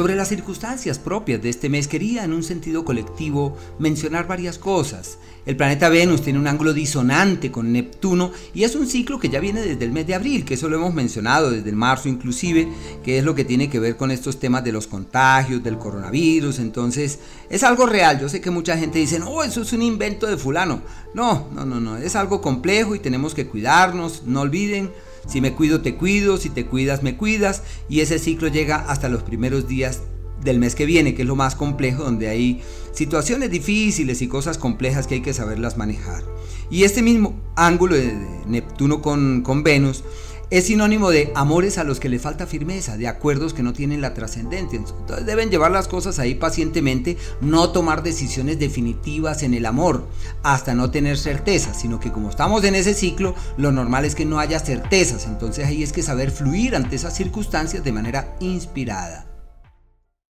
Sobre las circunstancias propias de este mes quería en un sentido colectivo mencionar varias cosas. El planeta Venus tiene un ángulo disonante con Neptuno y es un ciclo que ya viene desde el mes de abril, que eso lo hemos mencionado desde el marzo inclusive, que es lo que tiene que ver con estos temas de los contagios, del coronavirus, entonces es algo real. Yo sé que mucha gente dice, no, eso es un invento de fulano. No, no, no, no, es algo complejo y tenemos que cuidarnos, no olviden si me cuido, te cuido, si te cuidas, me cuidas. Y ese ciclo llega hasta los primeros días del mes que viene, que es lo más complejo, donde hay situaciones difíciles y cosas complejas que hay que saberlas manejar. Y este mismo ángulo de Neptuno con, con Venus es sinónimo de amores a los que le falta firmeza, de acuerdos que no tienen la trascendencia. Entonces deben llevar las cosas ahí pacientemente, no tomar decisiones definitivas en el amor hasta no tener certezas, sino que como estamos en ese ciclo, lo normal es que no haya certezas. Entonces ahí es que saber fluir ante esas circunstancias de manera inspirada.